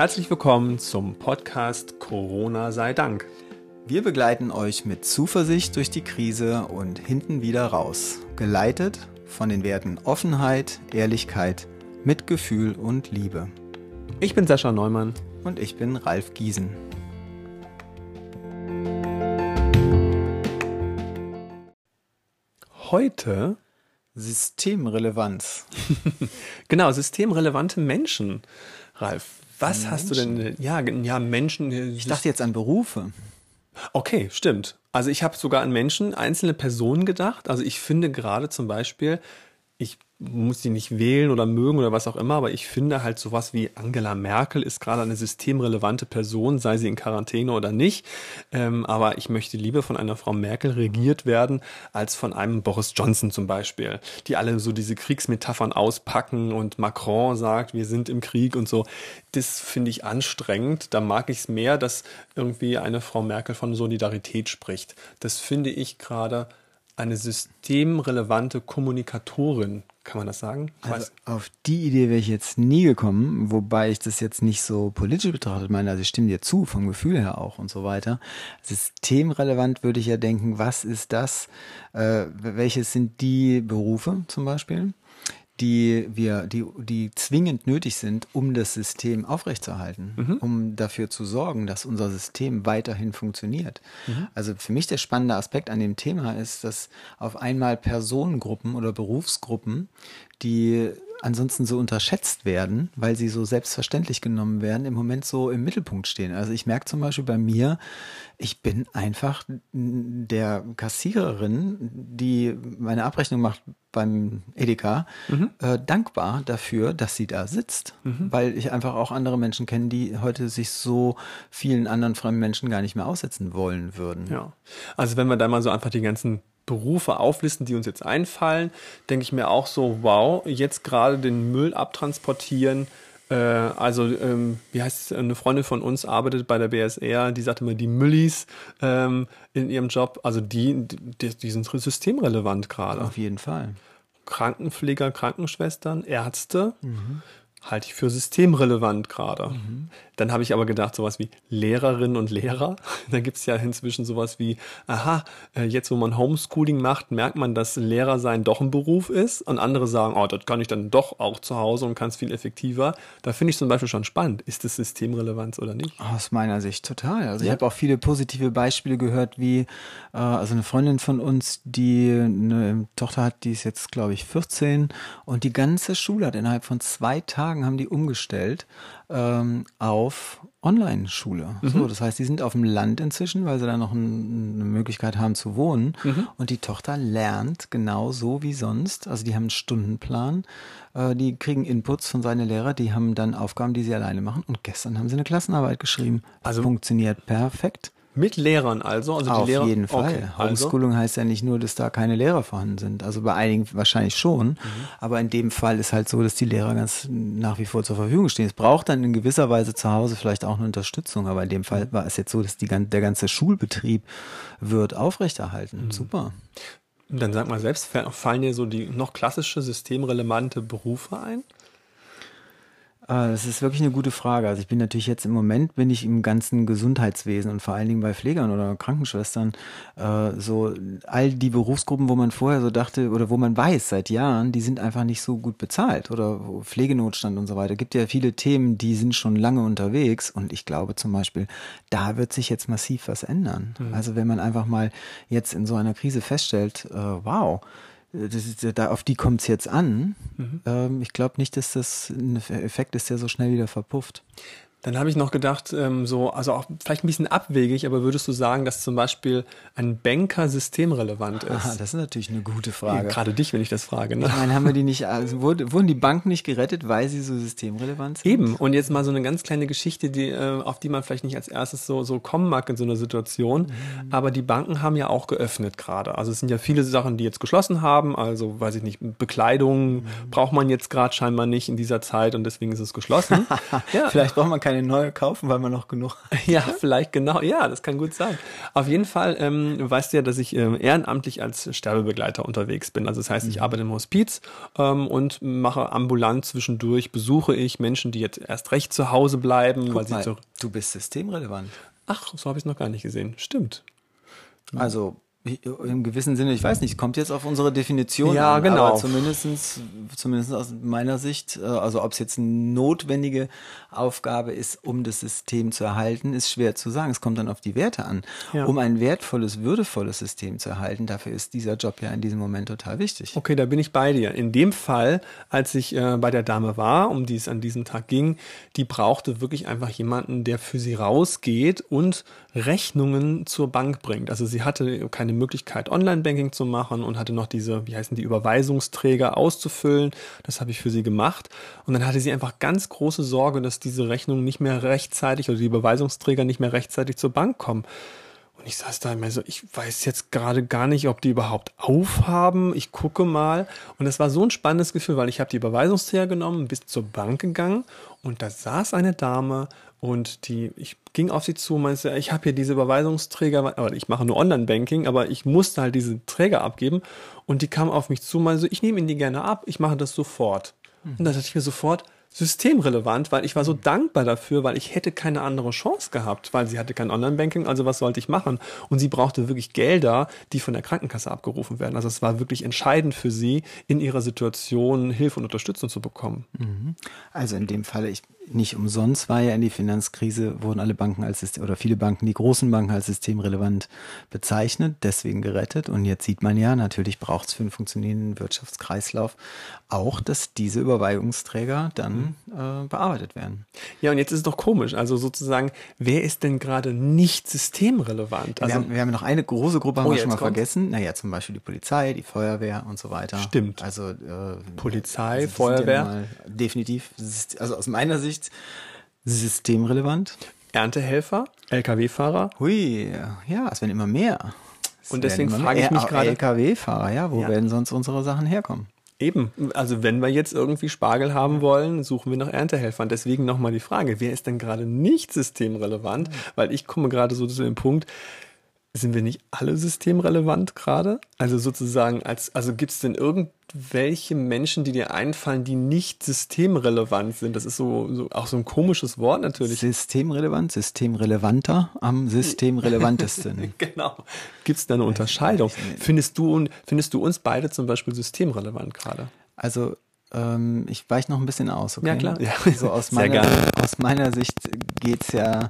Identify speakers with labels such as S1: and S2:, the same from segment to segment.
S1: Herzlich willkommen zum Podcast Corona sei Dank.
S2: Wir begleiten euch mit Zuversicht durch die Krise und hinten wieder raus, geleitet von den Werten Offenheit, Ehrlichkeit, Mitgefühl und Liebe.
S1: Ich bin Sascha Neumann.
S2: Und ich bin Ralf Giesen.
S1: Heute
S2: Systemrelevanz.
S1: genau, systemrelevante Menschen. Ralf, was Menschen. hast du denn? Ja, ja, Menschen.
S2: Ich dachte jetzt an Berufe.
S1: Okay, stimmt. Also ich habe sogar an Menschen, einzelne Personen gedacht. Also ich finde gerade zum Beispiel, ich muss sie nicht wählen oder mögen oder was auch immer, aber ich finde halt sowas wie Angela Merkel ist gerade eine systemrelevante Person, sei sie in Quarantäne oder nicht. Ähm, aber ich möchte lieber von einer Frau Merkel regiert werden, als von einem Boris Johnson zum Beispiel, die alle so diese Kriegsmetaphern auspacken und Macron sagt, wir sind im Krieg und so. Das finde ich anstrengend. Da mag ich es mehr, dass irgendwie eine Frau Merkel von Solidarität spricht. Das finde ich gerade eine systemrelevante Kommunikatorin kann man das sagen?
S2: Also auf die Idee wäre ich jetzt nie gekommen, wobei ich das jetzt nicht so politisch betrachtet meine. Also ich stimme dir zu, vom Gefühl her auch und so weiter. Systemrelevant würde ich ja denken, was ist das? Äh, welches sind die Berufe zum Beispiel? Die wir, die, die zwingend nötig sind, um das System aufrechtzuerhalten, mhm. um dafür zu sorgen, dass unser System weiterhin funktioniert. Mhm. Also für mich der spannende Aspekt an dem Thema ist, dass auf einmal Personengruppen oder Berufsgruppen, die ansonsten so unterschätzt werden, weil sie so selbstverständlich genommen werden, im Moment so im Mittelpunkt stehen. Also ich merke zum Beispiel bei mir, ich bin einfach der Kassiererin, die meine Abrechnung macht beim Edeka, mhm. äh, dankbar dafür, dass sie da sitzt. Mhm. Weil ich einfach auch andere Menschen kenne, die heute sich so vielen anderen fremden Menschen gar nicht mehr aussetzen wollen würden.
S1: Ja. Also wenn wir da mal so einfach die ganzen Berufe auflisten, die uns jetzt einfallen, denke ich mir auch so, wow, jetzt gerade den Müll abtransportieren. Äh, also, ähm, wie heißt es, eine Freundin von uns arbeitet bei der BSR, die sagt immer, die Müllis ähm, in ihrem Job, also die, die, die sind systemrelevant gerade.
S2: Auf jeden Fall.
S1: Krankenpfleger, Krankenschwestern, Ärzte. Mhm halte ich für systemrelevant gerade. Mhm. Dann habe ich aber gedacht, sowas wie Lehrerinnen und Lehrer. Da gibt es ja inzwischen sowas wie, aha, äh, jetzt wo man Homeschooling macht, merkt man, dass Lehrer sein doch ein Beruf ist. Und andere sagen, oh, das kann ich dann doch auch zu Hause und kann es viel effektiver. Da finde ich zum Beispiel schon spannend. Ist das Systemrelevanz oder nicht?
S2: Aus meiner Sicht total. Also ja. ich habe auch viele positive Beispiele gehört, wie äh, also eine Freundin von uns, die eine Tochter hat, die ist jetzt, glaube ich, 14 und die ganze Schule hat innerhalb von zwei Tagen Tagen haben die umgestellt ähm, auf Online-Schule. Mhm. So, das heißt, die sind auf dem Land inzwischen, weil sie da noch ein, eine Möglichkeit haben zu wohnen. Mhm. Und die Tochter lernt genau so wie sonst. Also die haben einen Stundenplan, äh, die kriegen Inputs von seinen Lehrern, die haben dann Aufgaben, die sie alleine machen. Und gestern haben sie eine Klassenarbeit geschrieben. Also funktioniert perfekt.
S1: Mit Lehrern also? also
S2: Auf
S1: Lehrer,
S2: jeden Fall. Okay, also. Homeschooling heißt ja nicht nur, dass da keine Lehrer vorhanden sind. Also bei einigen wahrscheinlich schon. Mhm. Aber in dem Fall ist halt so, dass die Lehrer ganz nach wie vor zur Verfügung stehen. Es braucht dann in gewisser Weise zu Hause vielleicht auch eine Unterstützung. Aber in dem Fall war es jetzt so, dass die, der ganze Schulbetrieb wird aufrechterhalten. Mhm. Super.
S1: Dann sag mal selbst, fallen dir so die noch klassische systemrelevante Berufe ein?
S2: Ah, das ist wirklich eine gute Frage. Also ich bin natürlich jetzt im Moment bin ich im ganzen Gesundheitswesen und vor allen Dingen bei Pflegern oder Krankenschwestern äh, so all die Berufsgruppen, wo man vorher so dachte oder wo man weiß seit Jahren, die sind einfach nicht so gut bezahlt oder Pflegenotstand und so weiter. Gibt ja viele Themen, die sind schon lange unterwegs und ich glaube zum Beispiel, da wird sich jetzt massiv was ändern. Mhm. Also wenn man einfach mal jetzt in so einer Krise feststellt, äh, wow, ist, da, auf die kommt es jetzt an. Mhm. Ähm, ich glaube nicht, dass das ein Effekt ist, der so schnell wieder verpufft.
S1: Dann habe ich noch gedacht, ähm, so, also auch vielleicht ein bisschen abwegig, aber würdest du sagen, dass zum Beispiel ein Banker systemrelevant ist? Aha,
S2: das ist natürlich eine gute Frage.
S1: Ja, gerade dich, wenn ich das frage.
S2: Ne? Ich meine, haben wir die nicht, also wurden die Banken nicht gerettet, weil sie so systemrelevant sind?
S1: Eben. Und jetzt mal so eine ganz kleine Geschichte, die, äh, auf die man vielleicht nicht als erstes so, so kommen mag in so einer Situation. Mhm. Aber die Banken haben ja auch geöffnet gerade. Also es sind ja viele Sachen, die jetzt geschlossen haben. Also, weiß ich nicht, Bekleidung mhm. braucht man jetzt gerade scheinbar nicht in dieser Zeit und deswegen ist es geschlossen.
S2: ja. Vielleicht braucht man keine keine neue kaufen, weil man noch genug
S1: hat. Ja, vielleicht genau. Ja, das kann gut sein. Auf jeden Fall ähm, weißt du ja, dass ich ähm, ehrenamtlich als Sterbebegleiter unterwegs bin. Also das heißt, ich mhm. arbeite im Hospiz ähm, und mache ambulant zwischendurch, besuche ich Menschen, die jetzt erst recht zu Hause bleiben.
S2: Guck weil mal, sie du bist systemrelevant.
S1: Ach, so habe ich es noch gar nicht gesehen. Stimmt.
S2: Also im gewissen Sinne, ich weiß nicht, kommt jetzt auf unsere Definition
S1: ja,
S2: an,
S1: genau.
S2: aber zumindestens, zumindest aus meiner Sicht, äh, also ob es jetzt eine notwendige Aufgabe ist, um das System zu erhalten, ist schwer zu sagen. Es kommt dann auf die Werte an. Ja. Um ein wertvolles, würdevolles System zu erhalten, dafür ist dieser Job ja in diesem Moment total wichtig.
S1: Okay, da bin ich bei dir. In dem Fall, als ich äh, bei der Dame war, um die es an diesem Tag ging, die brauchte wirklich einfach jemanden, der für sie rausgeht und Rechnungen zur Bank bringt. Also sie hatte keine eine Möglichkeit, Online-Banking zu machen und hatte noch diese, wie heißen die, Überweisungsträger auszufüllen. Das habe ich für sie gemacht. Und dann hatte sie einfach ganz große Sorge, dass diese Rechnungen nicht mehr rechtzeitig oder die Überweisungsträger nicht mehr rechtzeitig zur Bank kommen. Und ich saß da immer so, ich weiß jetzt gerade gar nicht, ob die überhaupt aufhaben. Ich gucke mal. Und das war so ein spannendes Gefühl, weil ich habe die Überweisungsträger genommen, bis zur Bank gegangen und da saß eine Dame und die, ich ging auf sie zu, meinte, ich habe hier diese Überweisungsträger, aber ich mache nur Online-Banking, aber ich musste halt diese Träger abgeben. Und die kam auf mich zu, meinte, ich nehme ihnen die gerne ab, ich mache das sofort. Mhm. Und da dachte ich mir sofort, systemrelevant, weil ich war so dankbar dafür, weil ich hätte keine andere Chance gehabt, weil sie hatte kein Online-Banking, also was sollte ich machen? Und sie brauchte wirklich Gelder, die von der Krankenkasse abgerufen werden. Also es war wirklich entscheidend für sie, in ihrer Situation Hilfe und Unterstützung zu bekommen.
S2: Mhm. Also in dem Falle, ich nicht umsonst war ja in die Finanzkrise, wurden alle Banken als System, oder viele Banken, die großen Banken als systemrelevant bezeichnet, deswegen gerettet. Und jetzt sieht man ja, natürlich braucht es für einen funktionierenden Wirtschaftskreislauf auch, dass diese Überweisungsträger dann mhm. äh, bearbeitet werden.
S1: Ja, und jetzt ist es doch komisch. Also sozusagen, wer ist denn gerade nicht systemrelevant?
S2: Also, wir, haben, wir haben noch eine große Gruppe, haben oh, wir schon mal kommt. vergessen. Naja, zum Beispiel die Polizei, die Feuerwehr und so weiter.
S1: Stimmt.
S2: Also äh,
S1: Polizei, also Feuerwehr. Ja
S2: definitiv, also aus meiner Sicht Sicht systemrelevant.
S1: Erntehelfer, Lkw-Fahrer.
S2: Hui, ja, es werden immer mehr.
S1: Es Und deswegen frage ich mich gerade.
S2: Lkw-Fahrer, ja, wo ja. werden sonst unsere Sachen herkommen?
S1: Eben, also wenn wir jetzt irgendwie Spargel haben wollen, suchen wir nach Erntehelfern. Deswegen nochmal die Frage, wer ist denn gerade nicht systemrelevant? Weil ich komme gerade so zu dem Punkt, sind wir nicht alle systemrelevant gerade? Also sozusagen, als, also gibt es denn irgendwelche Menschen, die dir einfallen, die nicht systemrelevant sind? Das ist so, so auch so ein komisches Wort natürlich.
S2: Systemrelevant, systemrelevanter, am systemrelevantesten.
S1: genau. Gibt es da eine Unterscheidung? Findest du, findest du uns beide zum Beispiel systemrelevant gerade?
S2: Also ähm, ich weiche noch ein bisschen aus, okay?
S1: Ja, klar. Ja.
S2: So aus, meiner, aus meiner Sicht geht es ja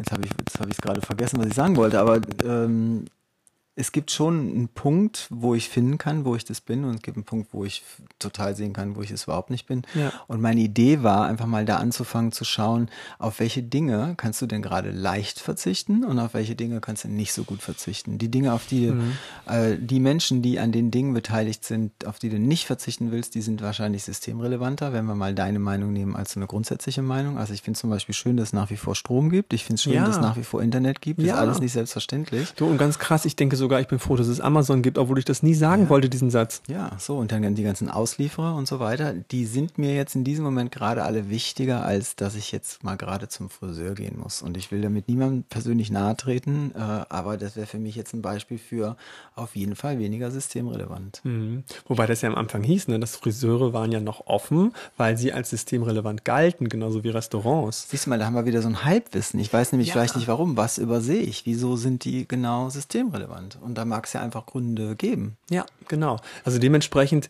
S2: Jetzt habe ich es hab gerade vergessen, was ich sagen wollte, aber ähm, es gibt schon einen Punkt, wo ich finden kann, wo ich das bin, und es gibt einen Punkt, wo ich total sehen kann, wo ich es überhaupt nicht bin. Ja. Und meine Idee war, einfach mal da anzufangen zu schauen, auf welche Dinge kannst du denn gerade leicht verzichten und auf welche Dinge kannst du nicht so gut verzichten. Die Dinge, auf die mhm. äh, die Menschen, die an den Dingen beteiligt sind, auf die du nicht verzichten willst, die sind wahrscheinlich systemrelevanter, wenn wir mal deine Meinung nehmen als so eine grundsätzliche Meinung. Also ich finde zum Beispiel schön, dass es nach wie vor Strom gibt. Ich finde es schön, ja. dass es nach wie vor Internet gibt. Das ja. ist alles nicht selbstverständlich.
S1: Du, und ganz krass, ich denke so sogar, ich bin froh, dass es Amazon gibt, obwohl ich das nie sagen ja. wollte, diesen Satz.
S2: Ja, so, und dann die ganzen Auslieferer und so weiter, die sind mir jetzt in diesem Moment gerade alle wichtiger, als dass ich jetzt mal gerade zum Friseur gehen muss. Und ich will damit niemandem persönlich nahe treten, äh, aber das wäre für mich jetzt ein Beispiel für auf jeden Fall weniger systemrelevant.
S1: Mhm. Wobei das ja am Anfang hieß, ne, dass Friseure waren ja noch offen, weil sie als systemrelevant galten, genauso wie Restaurants.
S2: Siehst du mal, da haben wir wieder so ein Halbwissen. Ich weiß nämlich ja. vielleicht nicht warum. Was übersehe ich? Wieso sind die genau systemrelevant? Und da mag es ja einfach Gründe geben.
S1: Ja, genau. Also dementsprechend,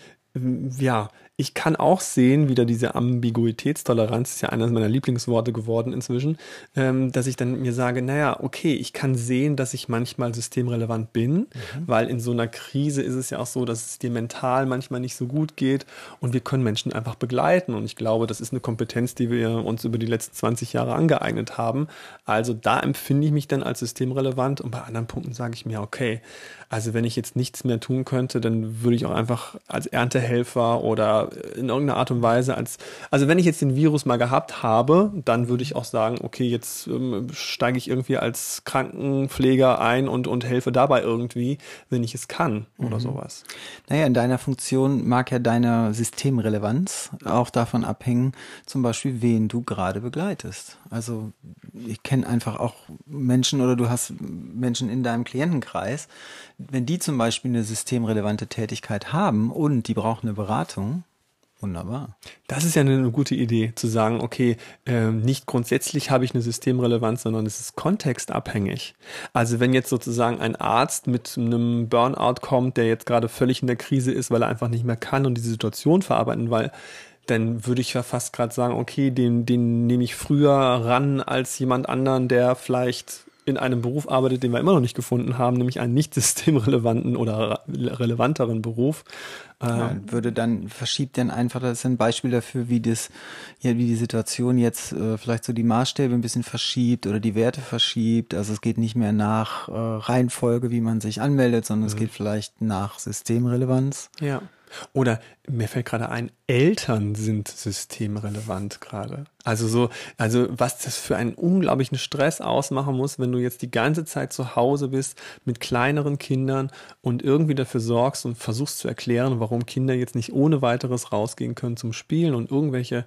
S1: ja, ich kann auch sehen, wieder diese Ambiguitätstoleranz ist ja eines meiner Lieblingsworte geworden inzwischen, ähm, dass ich dann mir sage, naja, okay, ich kann sehen, dass ich manchmal systemrelevant bin, mhm. weil in so einer Krise ist es ja auch so, dass es dir mental manchmal nicht so gut geht und wir können Menschen einfach begleiten und ich glaube, das ist eine Kompetenz, die wir uns über die letzten 20 Jahre angeeignet haben. Also da empfinde ich mich dann als systemrelevant und bei anderen Punkten sage ich mir, okay, also wenn ich jetzt nichts mehr tun könnte, dann würde ich auch einfach als Erntehelfer Helfer oder in irgendeiner Art und Weise als, also wenn ich jetzt den Virus mal gehabt habe, dann würde ich auch sagen, okay, jetzt ähm, steige ich irgendwie als Krankenpfleger ein und, und helfe dabei irgendwie, wenn ich es kann oder mhm. sowas.
S2: Naja, in deiner Funktion mag ja deine Systemrelevanz auch davon abhängen, zum Beispiel, wen du gerade begleitest. Also ich kenne einfach auch Menschen oder du hast Menschen in deinem Klientenkreis, wenn die zum Beispiel eine systemrelevante Tätigkeit haben und die brauchen eine Beratung, Wunderbar.
S1: Das ist ja eine, gute Idee, zu sagen, okay, äh, nicht grundsätzlich habe ich eine Systemrelevanz, sondern es ist kontextabhängig. Also wenn jetzt sozusagen ein Arzt mit einem Burnout kommt, der jetzt gerade völlig in der Krise ist, weil er einfach nicht mehr kann und diese Situation verarbeiten, weil dann würde ich ja fast gerade sagen, okay, den, den nehme ich früher ran als jemand anderen, der vielleicht in einem Beruf arbeitet, den wir immer noch nicht gefunden haben, nämlich einen nicht systemrelevanten oder relevanteren Beruf.
S2: Ja, ähm, würde dann, verschiebt dann einfach, das ist ein Beispiel dafür, wie das, ja, wie die Situation jetzt äh, vielleicht so die Maßstäbe ein bisschen verschiebt oder die Werte verschiebt. Also es geht nicht mehr nach äh, Reihenfolge, wie man sich anmeldet, sondern mhm. es geht vielleicht nach Systemrelevanz.
S1: Ja. Oder mir fällt gerade ein, Eltern sind systemrelevant gerade. Also so, also was das für einen unglaublichen Stress ausmachen muss, wenn du jetzt die ganze Zeit zu Hause bist mit kleineren Kindern und irgendwie dafür sorgst und versuchst zu erklären, warum Kinder jetzt nicht ohne weiteres rausgehen können zum Spielen und irgendwelche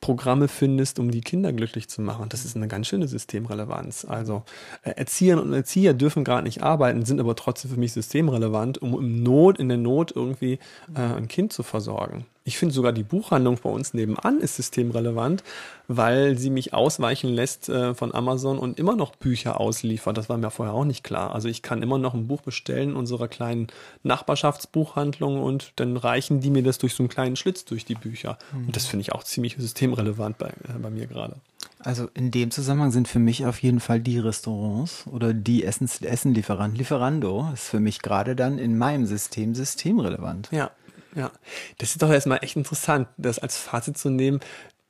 S1: Programme findest, um die Kinder glücklich zu machen. Das ist eine ganz schöne Systemrelevanz. Also äh, Erzieherinnen und Erzieher dürfen gerade nicht arbeiten, sind aber trotzdem für mich systemrelevant, um im Not, in der Not irgendwie äh, ein Kind zu versorgen. Ich finde sogar die Buchhandlung bei uns nebenan ist systemrelevant, weil sie mich ausweichen lässt äh, von Amazon und immer noch Bücher ausliefert. Das war mir vorher auch nicht klar. Also ich kann immer noch ein Buch bestellen in unserer kleinen Nachbarschaftsbuchhandlung und dann reichen die mir das durch so einen kleinen Schlitz durch die Bücher. Mhm. Und das finde ich auch ziemlich systemrelevant bei, äh, bei mir gerade.
S2: Also in dem Zusammenhang sind für mich auf jeden Fall die Restaurants oder die Essens. Lieferando ist für mich gerade dann in meinem System systemrelevant.
S1: Ja, ja. Das ist doch erstmal echt interessant, das als Fazit zu nehmen.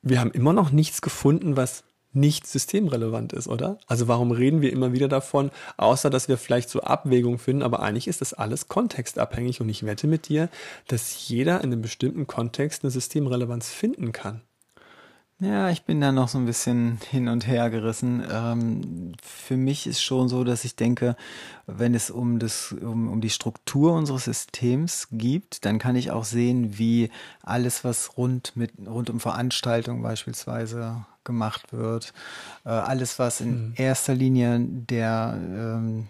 S1: Wir haben immer noch nichts gefunden, was nicht systemrelevant ist, oder? Also warum reden wir immer wieder davon, außer dass wir vielleicht so Abwägungen finden, aber eigentlich ist das alles kontextabhängig und ich wette mit dir, dass jeder in einem bestimmten Kontext eine Systemrelevanz finden kann.
S2: Ja, ich bin da noch so ein bisschen hin und her gerissen. Ähm, für mich ist schon so, dass ich denke, wenn es um das, um, um die Struktur unseres Systems gibt, dann kann ich auch sehen, wie alles, was rund mit, rund um Veranstaltungen beispielsweise gemacht wird, äh, alles, was in hm. erster Linie der, ähm,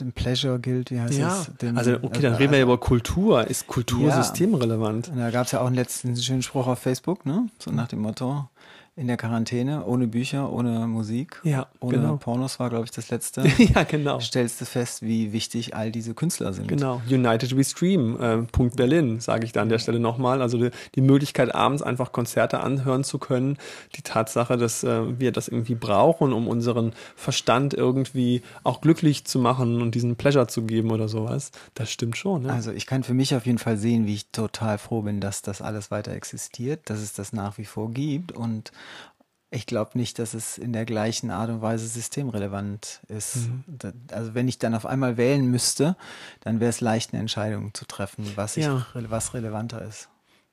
S2: dem Pleasure gilt, wie heißt
S1: ja,
S2: es? Den,
S1: also okay, dann also, reden wir ja über Kultur. Ist Kultur ja, systemrelevant?
S2: Da gab es ja auch einen letzten schönen Spruch auf Facebook, ne? So nach dem Motto, in der Quarantäne, ohne Bücher, ohne Musik,
S1: ja,
S2: ohne genau. Pornos war, glaube ich, das letzte.
S1: ja, genau.
S2: Stellst du fest, wie wichtig all diese Künstler sind.
S1: Genau. United We Stream, äh, Punkt Berlin, sage ich da an der Stelle nochmal. Also die, die, Möglichkeit, abends einfach Konzerte anhören zu können, die Tatsache, dass äh, wir das irgendwie brauchen, um unseren Verstand irgendwie auch glücklich zu machen und diesen Pleasure zu geben oder sowas, das stimmt schon. Ne?
S2: Also ich kann für mich auf jeden Fall sehen, wie ich total froh bin, dass das alles weiter existiert, dass es das nach wie vor gibt und ich glaube nicht, dass es in der gleichen Art und Weise systemrelevant ist. Mhm. Also wenn ich dann auf einmal wählen müsste, dann wäre es leicht, eine Entscheidung zu treffen, was, ich, ja. was relevanter ist.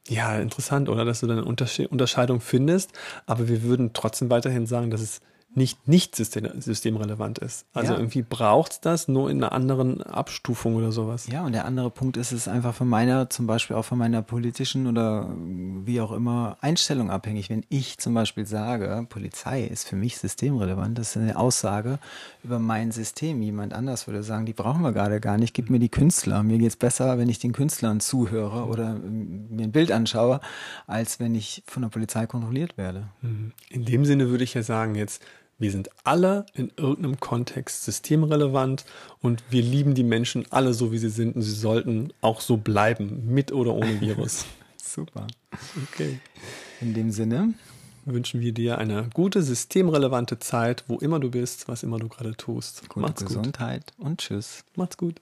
S1: Ja, interessant, oder? Dass du dann eine Unterscheidung findest, aber wir würden trotzdem weiterhin sagen, dass es nicht nicht systemrelevant ist. Also ja. irgendwie braucht das nur in einer anderen Abstufung oder sowas.
S2: Ja, und der andere Punkt ist es einfach von meiner, zum Beispiel auch von meiner politischen oder wie auch immer Einstellung abhängig. Wenn ich zum Beispiel sage, Polizei ist für mich systemrelevant, das ist eine Aussage über mein System. Jemand anders würde sagen, die brauchen wir gerade gar nicht, gib mir die Künstler. Mir geht es besser, wenn ich den Künstlern zuhöre oder mir ein Bild anschaue, als wenn ich von der Polizei kontrolliert werde.
S1: Mhm. In dem Sinne würde ich ja sagen, jetzt wir sind alle in irgendeinem Kontext systemrelevant und wir lieben die Menschen alle so, wie sie sind und sie sollten auch so bleiben, mit oder ohne Virus.
S2: Super. Okay. In dem Sinne
S1: wünschen wir dir eine gute, systemrelevante Zeit, wo immer du bist, was immer du gerade tust.
S2: Gute Macht's Gesundheit gut. und tschüss.
S1: Macht's gut.